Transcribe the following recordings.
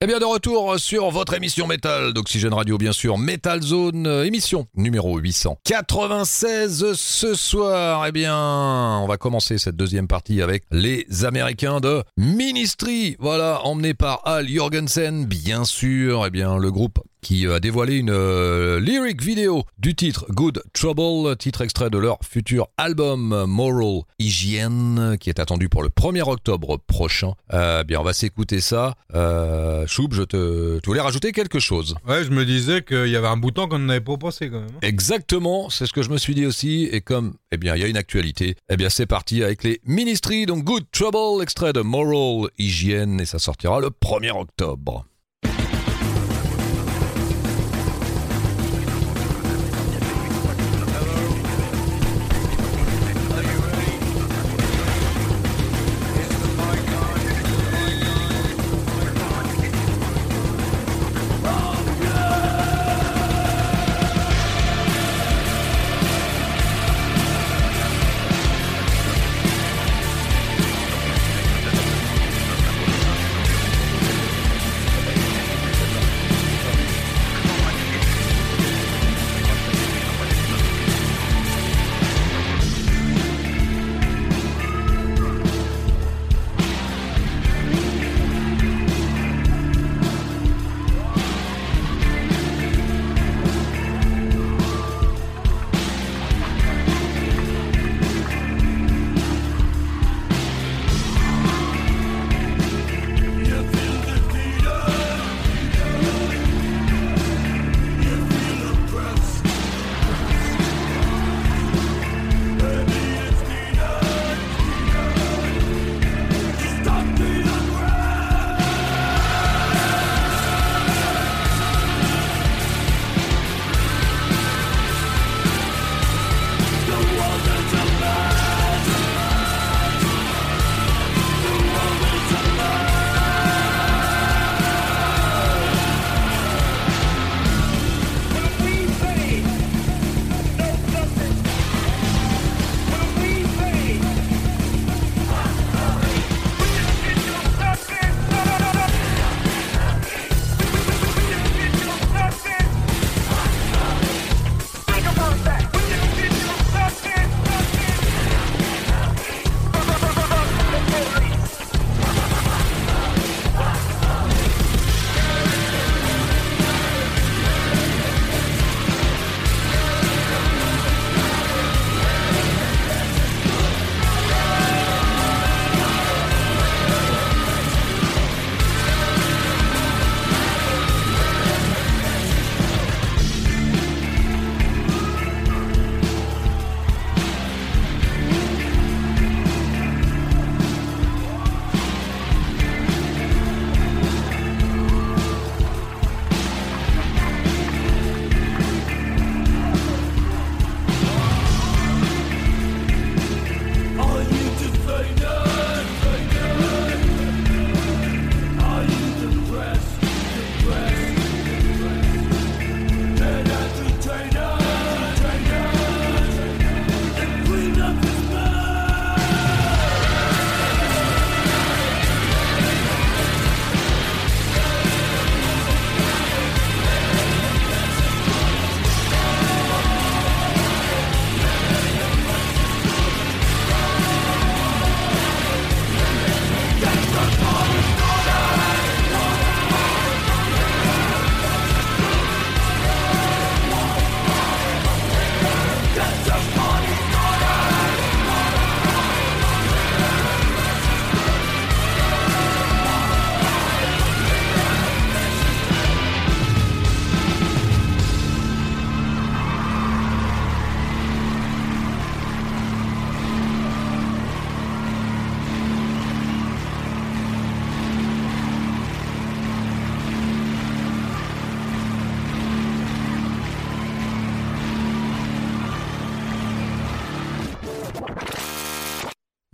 Eh bien, de retour sur votre émission métal d'Oxygène Radio, bien sûr, Metal Zone, euh, émission numéro 896 ce soir. Eh bien, on va commencer cette deuxième partie avec les Américains de Ministry. Voilà, emmenés par Al Jorgensen, bien sûr. Eh bien, le groupe qui a dévoilé une euh, lyric vidéo du titre Good Trouble, titre extrait de leur futur album Moral Hygiene, qui est attendu pour le 1er octobre prochain. Euh, bien, on va s'écouter ça. Euh, Choub, je te, tu voulais rajouter quelque chose Ouais, je me disais qu'il y avait un bouton qu'on n'avait pas passé quand même. hein. Exactement, c'est ce que je me suis dit aussi. Et comme, eh bien, il y a une actualité, eh bien, c'est parti avec les Ministries. Donc, Good Trouble, extrait de Moral Hygiene, et ça sortira le 1er octobre.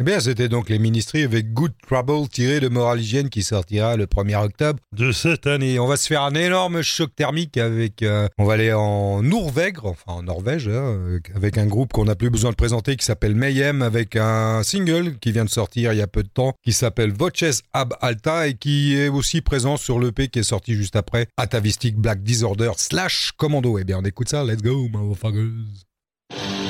Bien, c'était donc les ministries avec Good Trouble tiré de Moral Hygiene qui sortira le 1er octobre de cette année. On va se faire un énorme choc thermique avec. Euh, on va aller en Norvège, enfin en Norvège, hein, avec un groupe qu'on n'a plus besoin de présenter qui s'appelle Mayhem, avec un single qui vient de sortir il y a peu de temps qui s'appelle Voces Ab Alta et qui est aussi présent sur l'EP qui est sorti juste après Atavistic Black Disorder slash Commando. Eh bien, on écoute ça. Let's go, motherfuckers.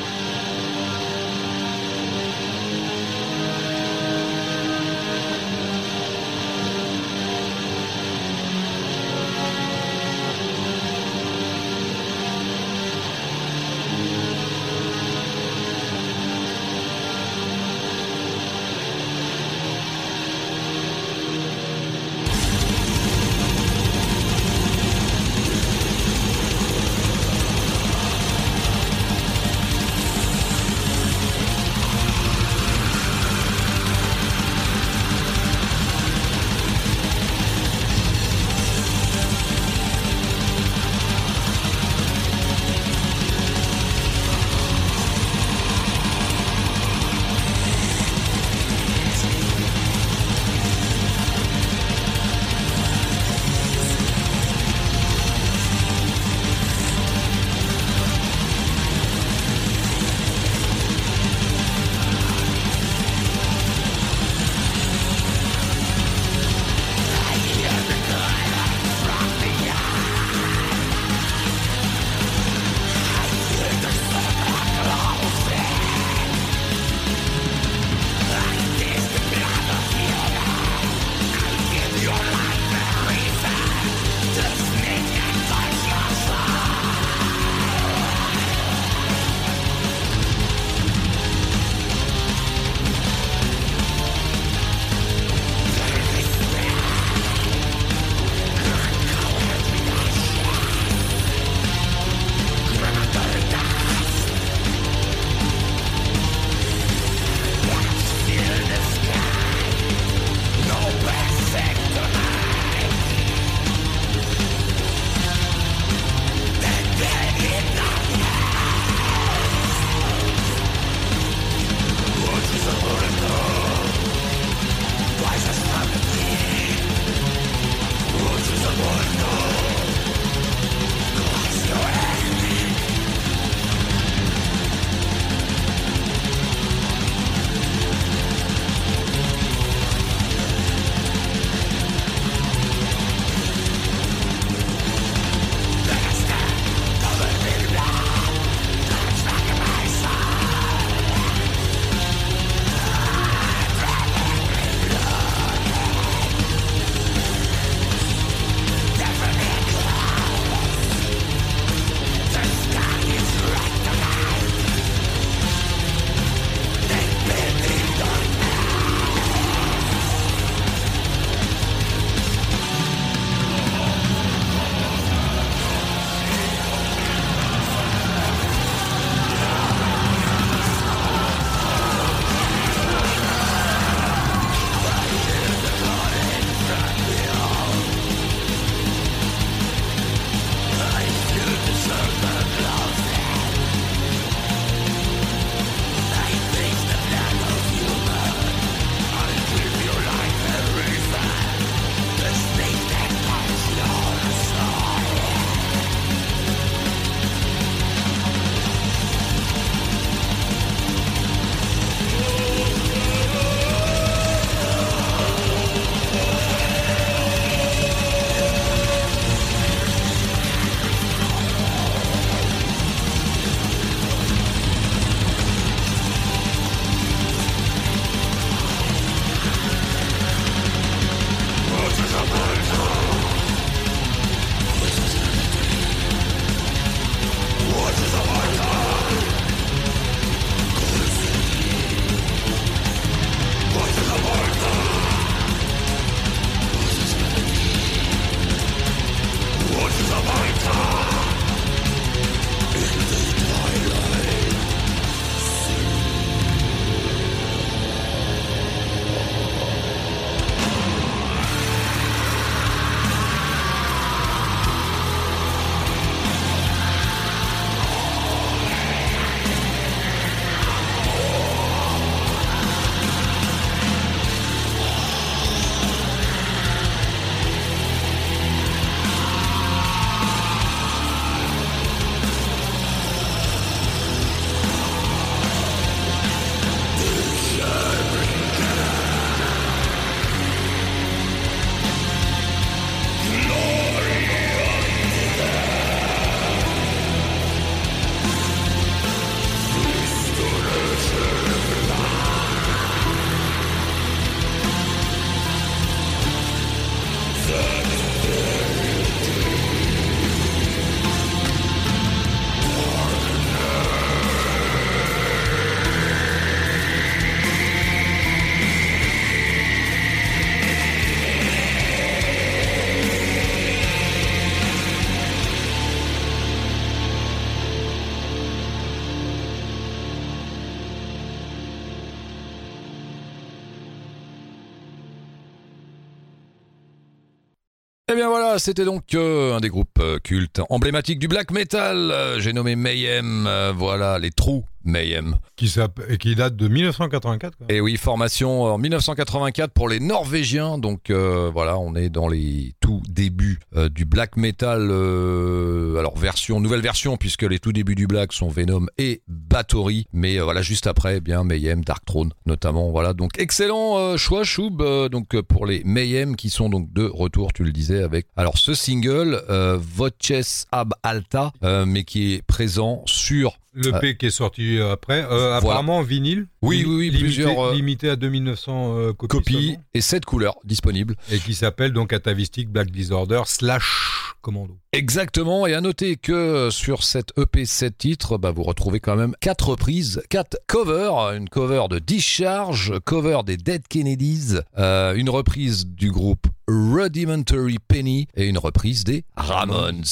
C'était donc euh, un des groupes euh, cultes emblématiques du black metal. Euh, J'ai nommé Mayhem, voilà, les trous Mayhem. Qui, qui date de 1984. quoi. Et oui, formation en 1984 pour les Norvégiens. Donc euh, voilà, on est dans les tout débuts euh, du black metal. euh, alors version, nouvelle version puisque les tout débuts du black sont Venom et Bathory. Mais voilà, juste après, eh bien Mayhem, Dark Throne notamment. Voilà, donc excellent choix Choub. donc pour les Mayhem qui sont donc de retour, tu le disais avec. Alors ce single, Voces Ab Alta, mais qui est présent sur Le P qui est sorti euh, après. Euh, Apparemment en vinyle. Oui, oui, oui, limité, plusieurs, euh, Limité à 2900 euh, copies. et sept couleurs disponibles. Et qui s'appelle donc Atavistic Black Disorder slash Commando. Exactement, et à noter que sur cette EP 7 titres, bah, vous retrouvez quand même quatre reprises, quatre covers, une cover de Discharge, cover des Dead Kennedys, euh, une reprise du groupe Rudimentary Penny et une reprise des Ramones.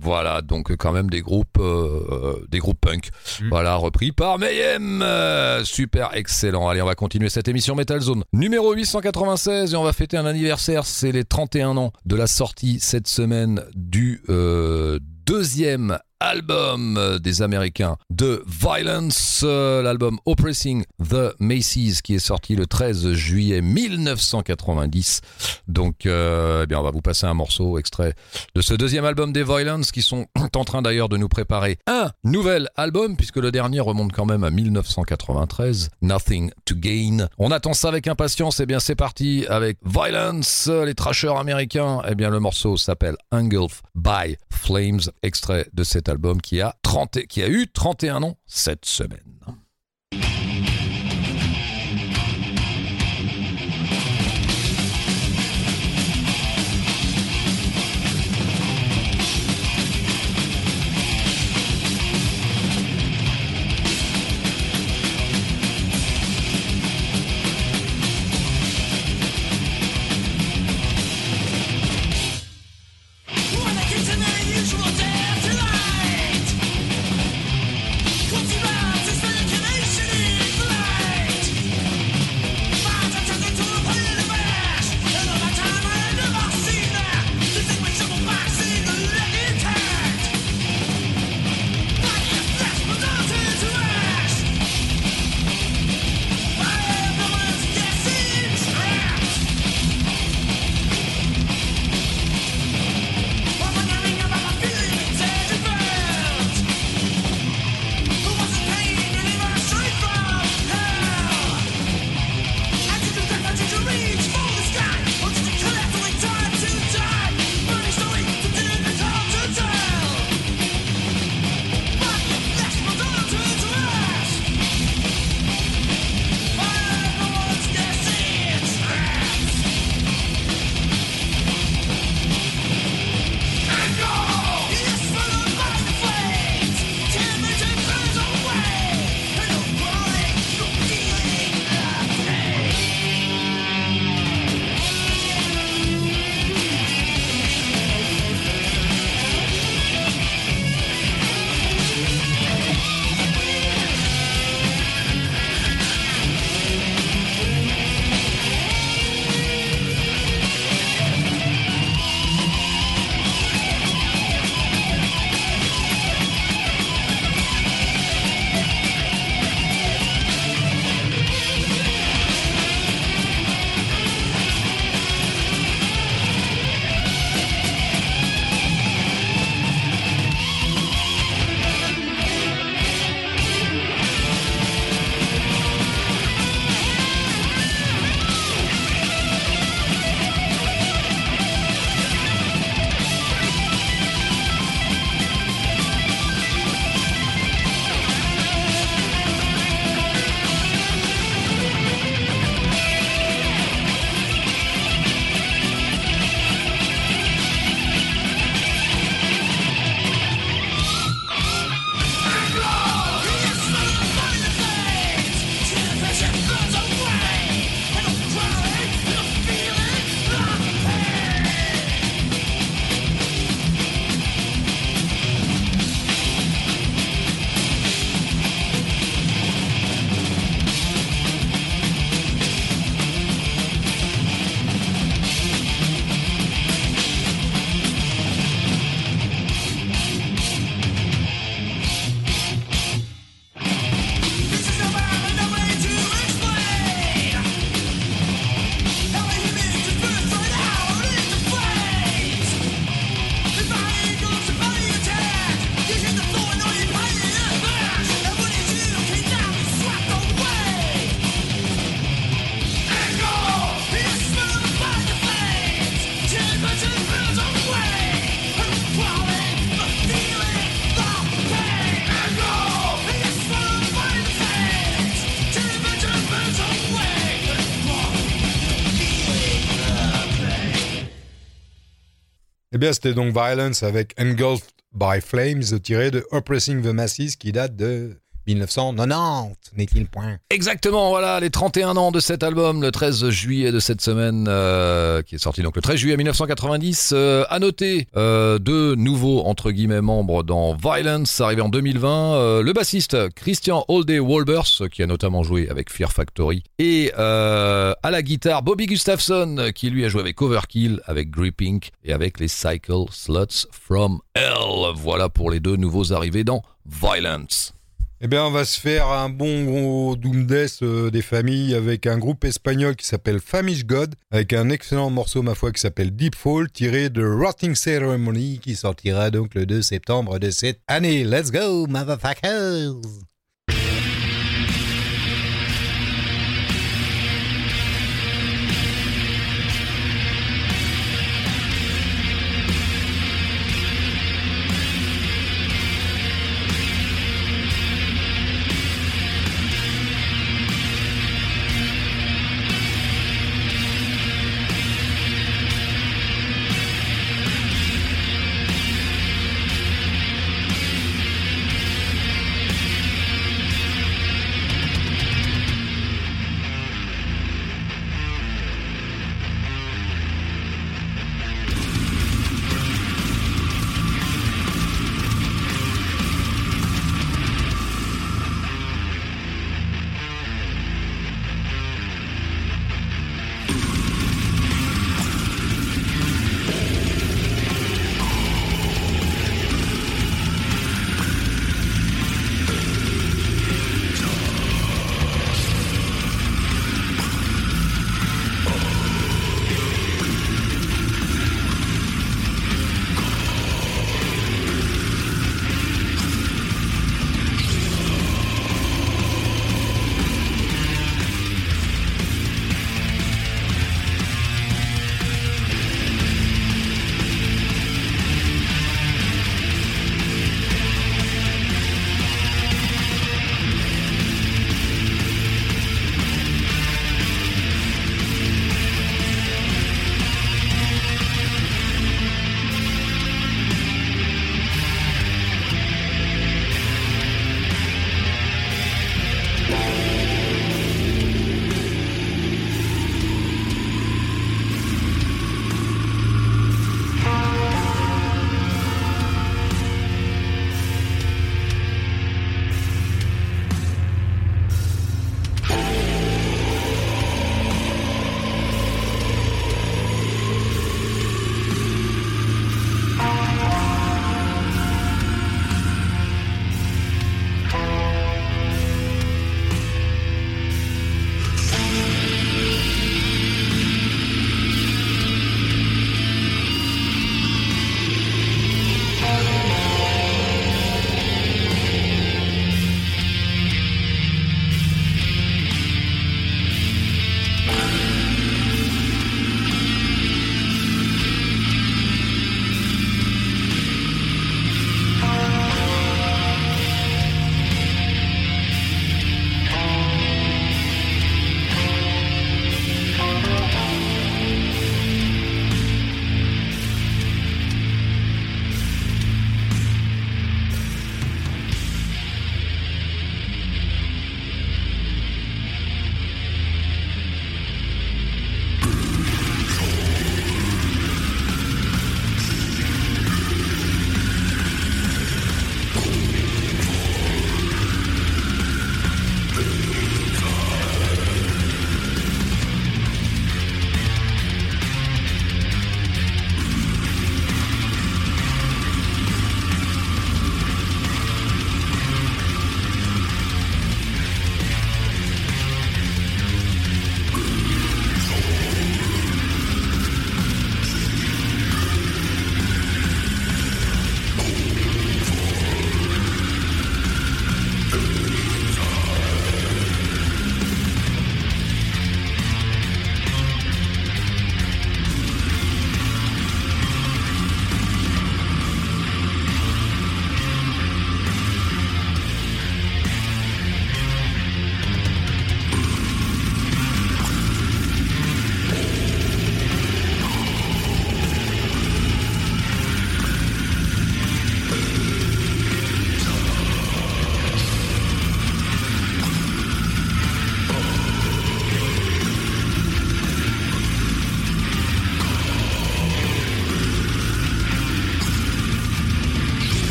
Voilà, donc quand même des groupes, euh, des groupes punk. Mm. Voilà, repris par Mayhem. Euh, super, excellent. Allez, on va continuer cette émission Metal Zone numéro 896 et on va fêter un anniversaire. C'est les 31 ans de la sortie cette semaine du euh, deuxième album euh, des Américains de Violence, euh, l'album Oppressing the Macy's qui est sorti le 13 juillet 1990. Donc, euh, eh bien, on va vous passer un morceau extrait de ce deuxième album des Violence qui sont en train d'ailleurs de nous préparer un nouvel album puisque le dernier remonte quand même à 1993, Nothing to Gain. On attend ça avec impatience. Eh bien, c'est parti avec Violence, les trashers américains. Eh bien, le morceau s'appelle Engulf by Flames, extrait de cet album qui a 30, et- qui a eu 31 ans cette semaine. Eh bien, c'était donc Violence avec Engulfed by Flames, tiré de Oppressing the Masses, qui date de 1990, n'est-il point? Exactement, voilà, les 31 ans de cet album, le 13 juillet de cette semaine, euh, qui est sorti donc le 13 juillet 1990. Euh, à noter, euh, deux nouveaux, entre guillemets, membres dans Violence, arrivé en 2020. Euh, le bassiste Christian Holday Wolbers, qui a notamment joué avec Fear Factory. Et à la guitare, Bobby Gustafson, qui lui a joué avec Overkill, avec Gripping et avec les Cycle Sluts from Hell. Voilà pour les deux nouveaux arrivés dans Violence. Eh bien, on va se faire un bon gros Doom Death euh, des familles avec un groupe espagnol qui s'appelle Famish God, avec un excellent morceau, ma foi, qui s'appelle Deep Fall, tiré de Rotting Ceremony, qui sortira donc le 2 septembre de cette année. Let's go, motherfuckers!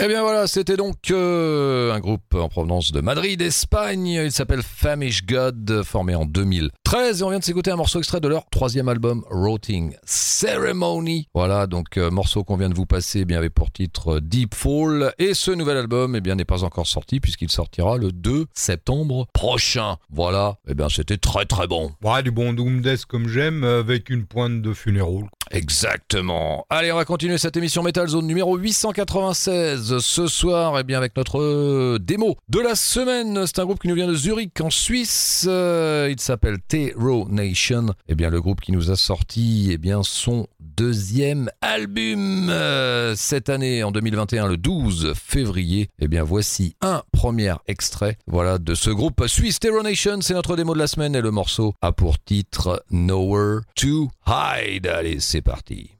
Eh bien voilà, c'était donc euh, un groupe en provenance de Madrid, Espagne. Il s'appelle Famish God, formé en 2013. Et on vient de s'écouter un morceau extrait de leur troisième album, Rotting Ceremony. Voilà, donc euh, morceau qu'on vient de vous passer, eh bien avec pour titre Deep Fall. Et ce nouvel album, eh bien n'est pas encore sorti puisqu'il sortira le 2 septembre prochain. Voilà, eh bien c'était très très bon. Ouais, du bon Doom Death comme j'aime, avec une pointe de funérailles. Exactement. Allez, on va continuer cette émission Metal Zone numéro 896 ce soir, eh bien avec notre euh, démo de la semaine. C'est un groupe qui nous vient de Zurich en Suisse. Euh, il s'appelle T-Row Nation. Eh bien le groupe qui nous a sorti, eh bien son deuxième album euh, cette année en 2021 le 12 février. Et bien voici un premier extrait voilà de ce groupe suisse Terror Nation, c'est notre démo de la semaine et le morceau a pour titre Nowhere to Hide. Allez, c'est parti.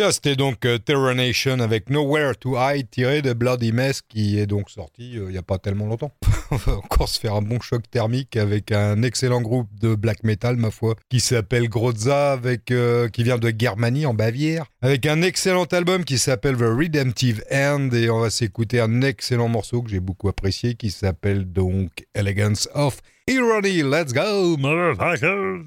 Bien, c'était donc euh, Terror Nation avec Nowhere to Hide tiré de Bloody Mess qui est donc sorti euh, il n'y a pas tellement longtemps. On va encore se faire un bon choc thermique avec un excellent groupe de black metal, ma foi, qui s'appelle Grozza, avec, euh, qui vient de Germanie en Bavière, avec un excellent album qui s'appelle The Redemptive End et on va s'écouter un excellent morceau que j'ai beaucoup apprécié qui s'appelle donc Elegance of Irony. Let's go, motherfuckers!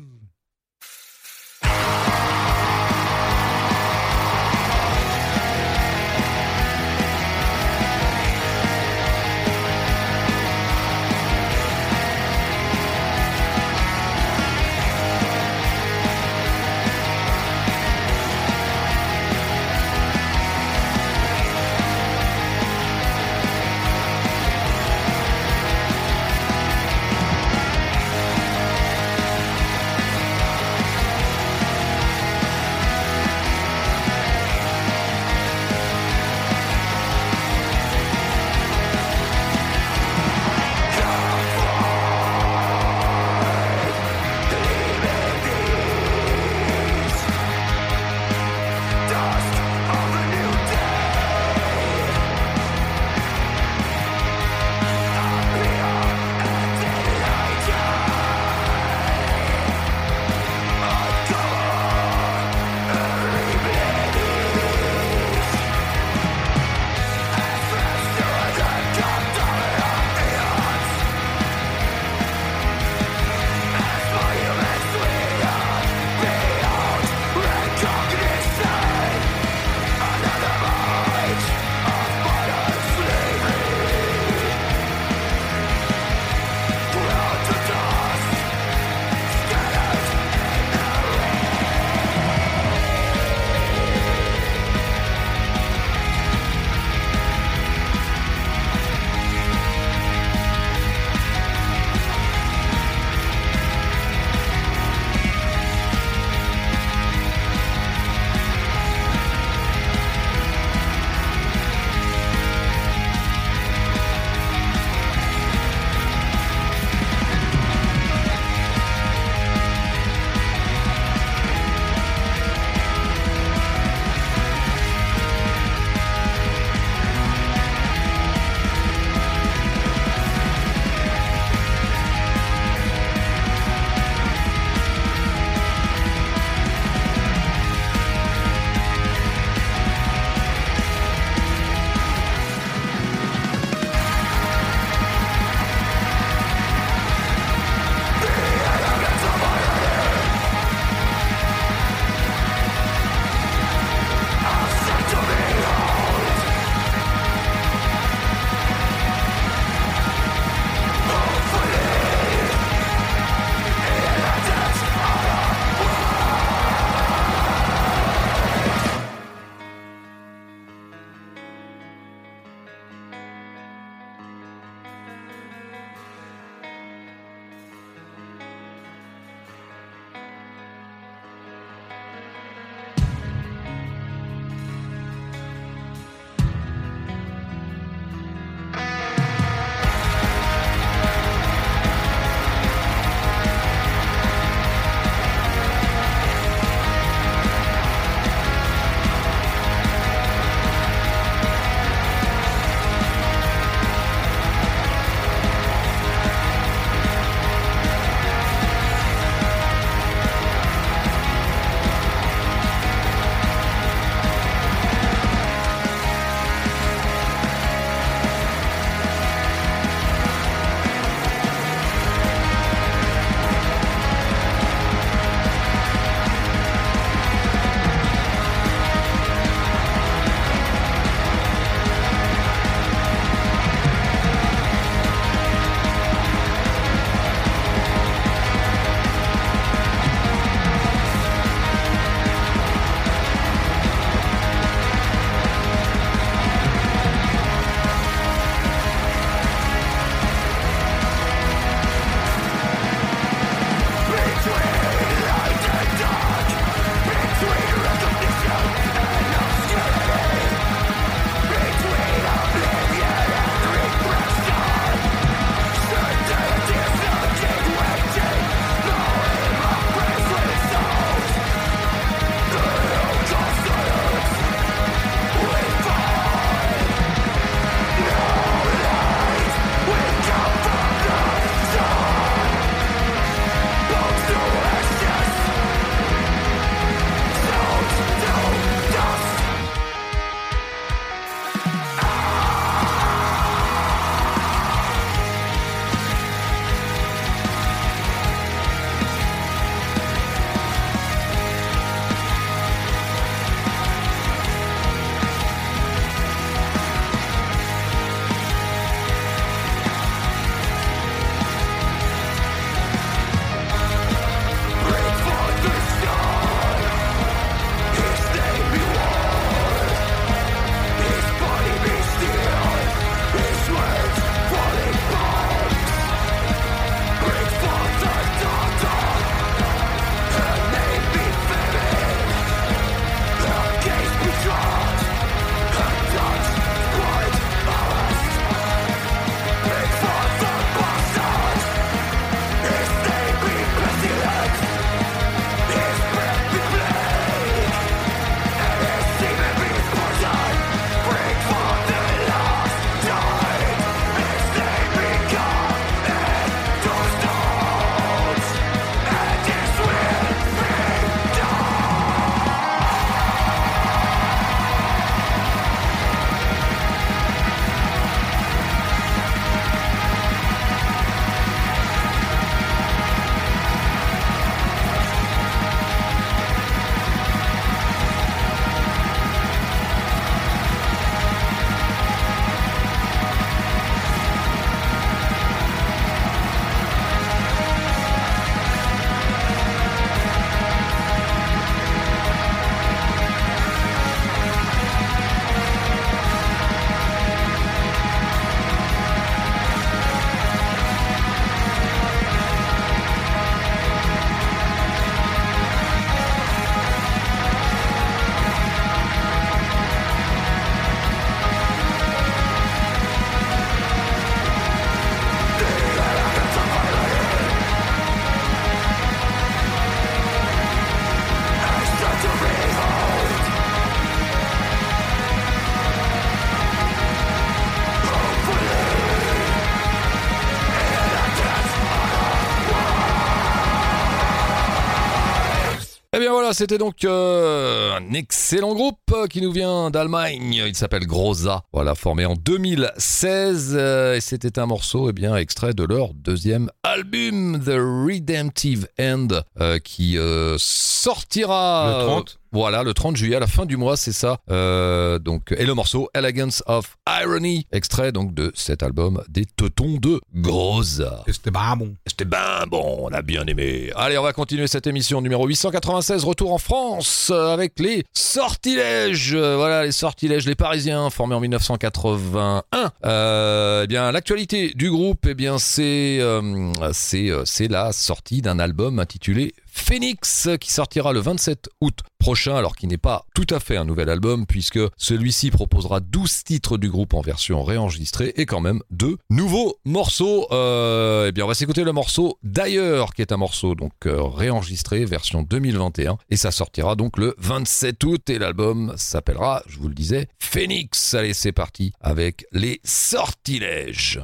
C'était donc euh, un excellent groupe qui nous vient d'Allemagne. Il s'appelle Groza. Voilà, formé en 2016 euh, et c'était un morceau eh bien extrait de leur deuxième album The Redemptive End euh, qui sortira le 30 voilà, le 30 juillet, à la fin du mois, c'est ça. Euh, donc, et le morceau Elegance of Irony, extrait donc de cet album des Teutons de Groza. C'était bien bon. C'était bien bon, on a bien aimé. Allez, on va continuer cette émission numéro 896, retour en France euh, avec les sortilèges. Euh, voilà, les sortilèges, les Parisiens, formés en 1981. Euh, eh bien, l'actualité du groupe, eh bien, c'est la sortie d'un album intitulé Phoenix qui sortira le 27 août prochain, alors qu'il n'est pas tout à fait un nouvel album, puisque celui-ci proposera 12 titres du groupe en version réenregistrée et quand même deux nouveaux morceaux. Euh, eh bien, on va s'écouter le morceau d'ailleurs, qui est un morceau donc euh, réenregistré, version 2021, et ça sortira donc le 27 août, et l'album s'appellera, je vous le disais, Phoenix. Allez, c'est parti avec les sortilèges.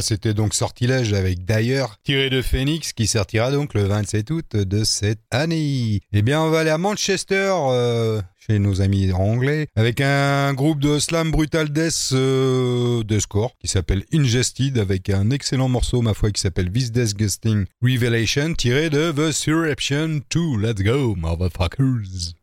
C'était donc Sortilège avec d'ailleurs tiré de Phoenix qui sortira donc le 27 août de cette année. Eh bien, on va aller à Manchester. Euh, chez nos amis anglais, avec un groupe de slam brutal death euh, de score qui s'appelle Ingested, avec un excellent morceau, ma foi, qui s'appelle This Disgusting Revelation, tiré de The Surreption 2. Let's go, motherfuckers!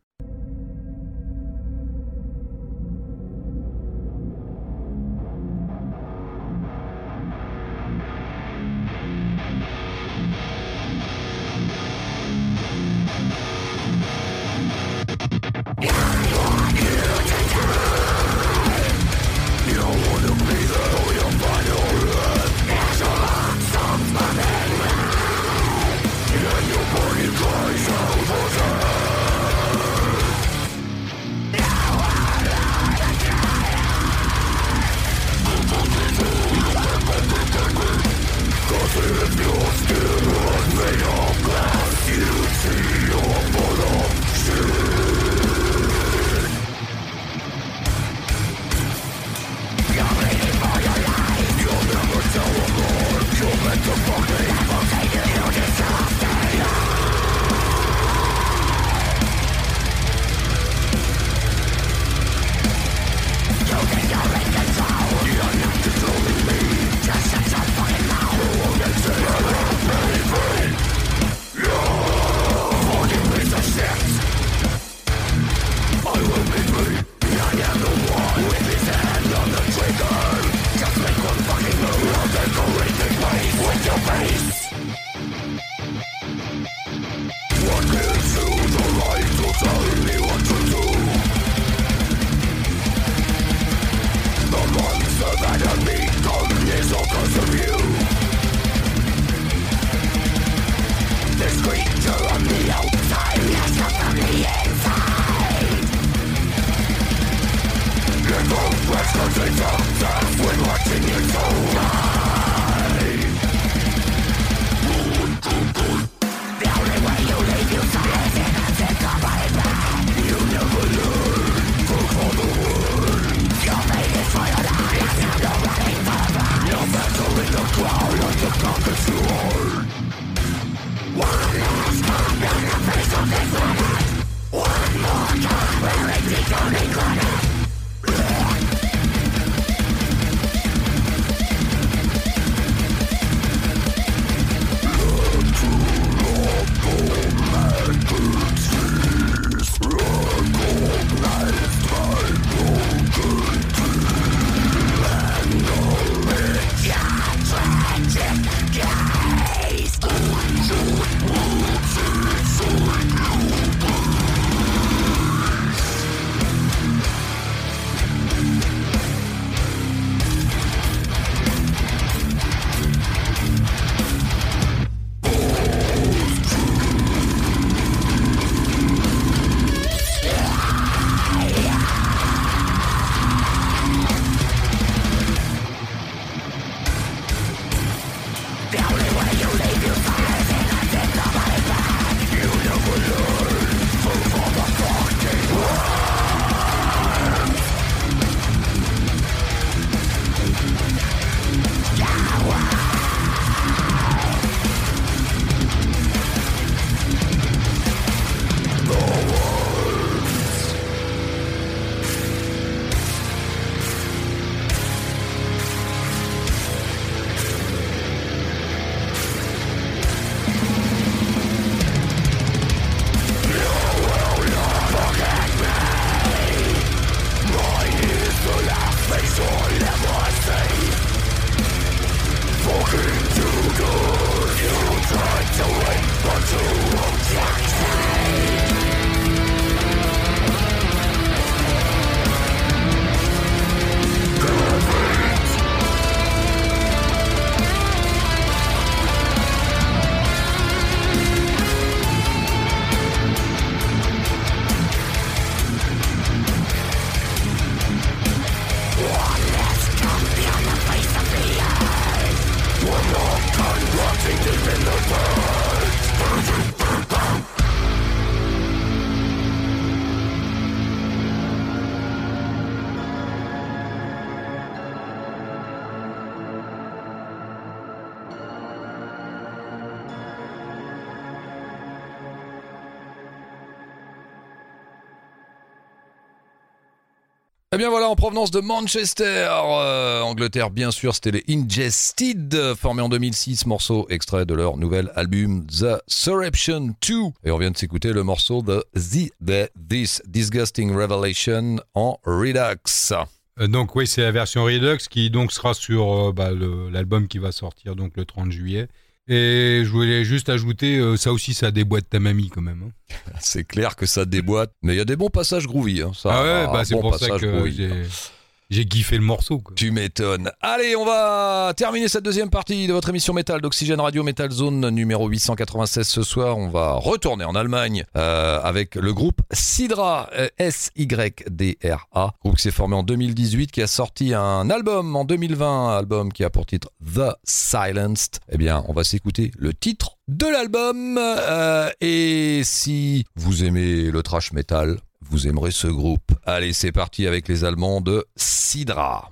Eh bien voilà, en provenance de Manchester, euh, Angleterre bien sûr, c'était les Ingested, formés en 2006, morceau extrait de leur nouvel album The Surreption 2. Et on vient de s'écouter le morceau de The, The This Disgusting Revelation en Redux. Euh, donc oui, c'est la version Redux qui donc sera sur euh, bah, l'album qui va sortir donc le 30 juillet. Et je voulais juste ajouter, euh, ça aussi, ça déboîte ta mamie quand même. Hein. C'est clair que ça déboîte, mais il y a des bons passages groovy. Hein, ça, ah ouais, bah, c'est pour ça que j'ai j'ai kiffé le morceau. Quoi. Tu m'étonnes. Allez, on va terminer cette deuxième partie de votre émission métal d'Oxygène Radio Metal Zone numéro 896 ce soir. On va retourner en Allemagne euh, avec le groupe Sidra, euh, S-Y-D-R-A. Groupe qui s'est formé en 2018, qui a sorti un album en 2020, album qui a pour titre The Silenced. Eh bien, on va s'écouter le titre de l'album. Euh, et si vous aimez le trash metal, vous aimerez ce groupe. Allez, c'est parti avec les Allemands de Sidra.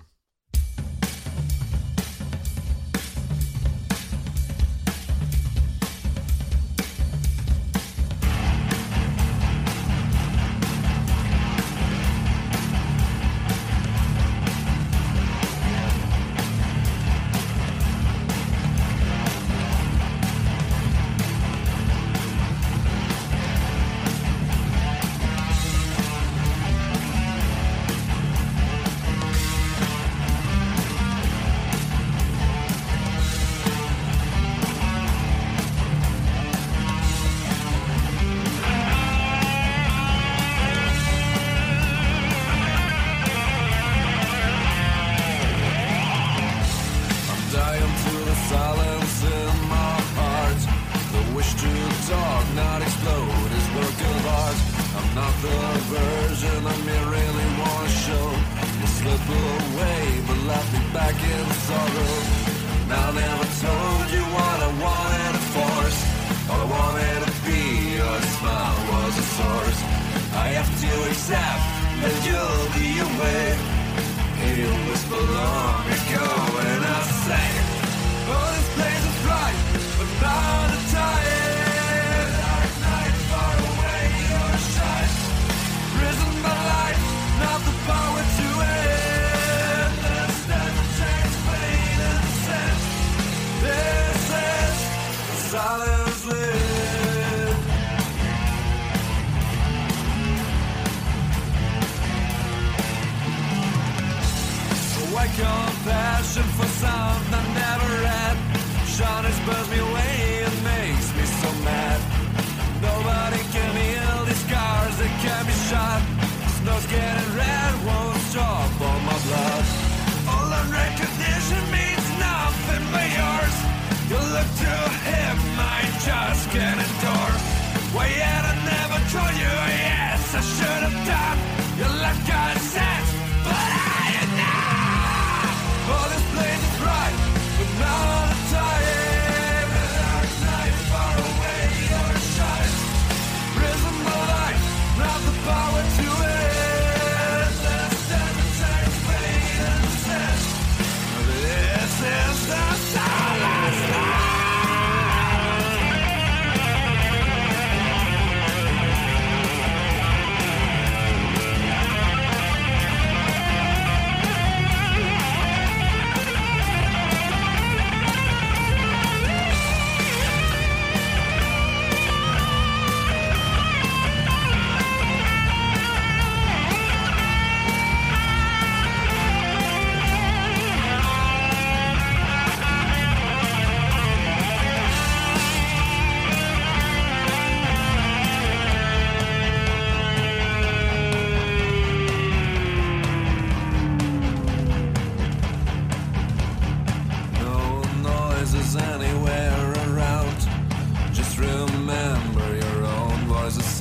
passion for sound I never had, Shot burns me away.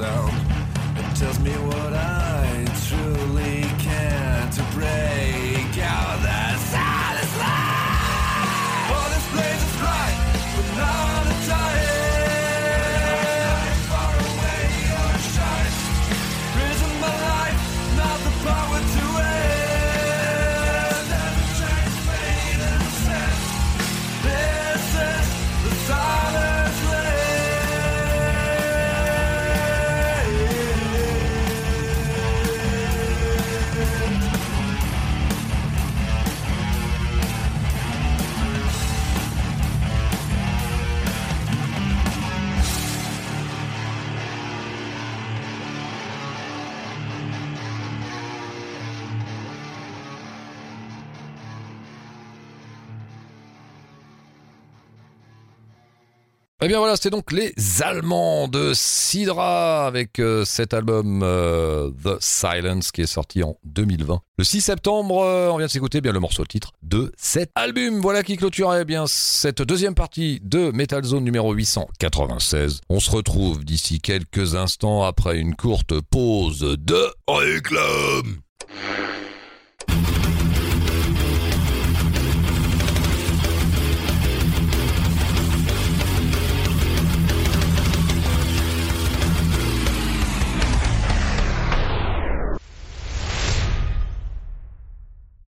sound. It tells me what I bien voilà, c'était donc les Allemands de Sidra avec euh, cet album euh, The Silence qui est sorti en 2020. Le 6 septembre, euh, on vient de s'écouter bien le morceau titre de cet album. Voilà qui clôturait bien cette deuxième partie de Metal Zone numéro 896. On se retrouve d'ici quelques instants après une courte pause de réclame.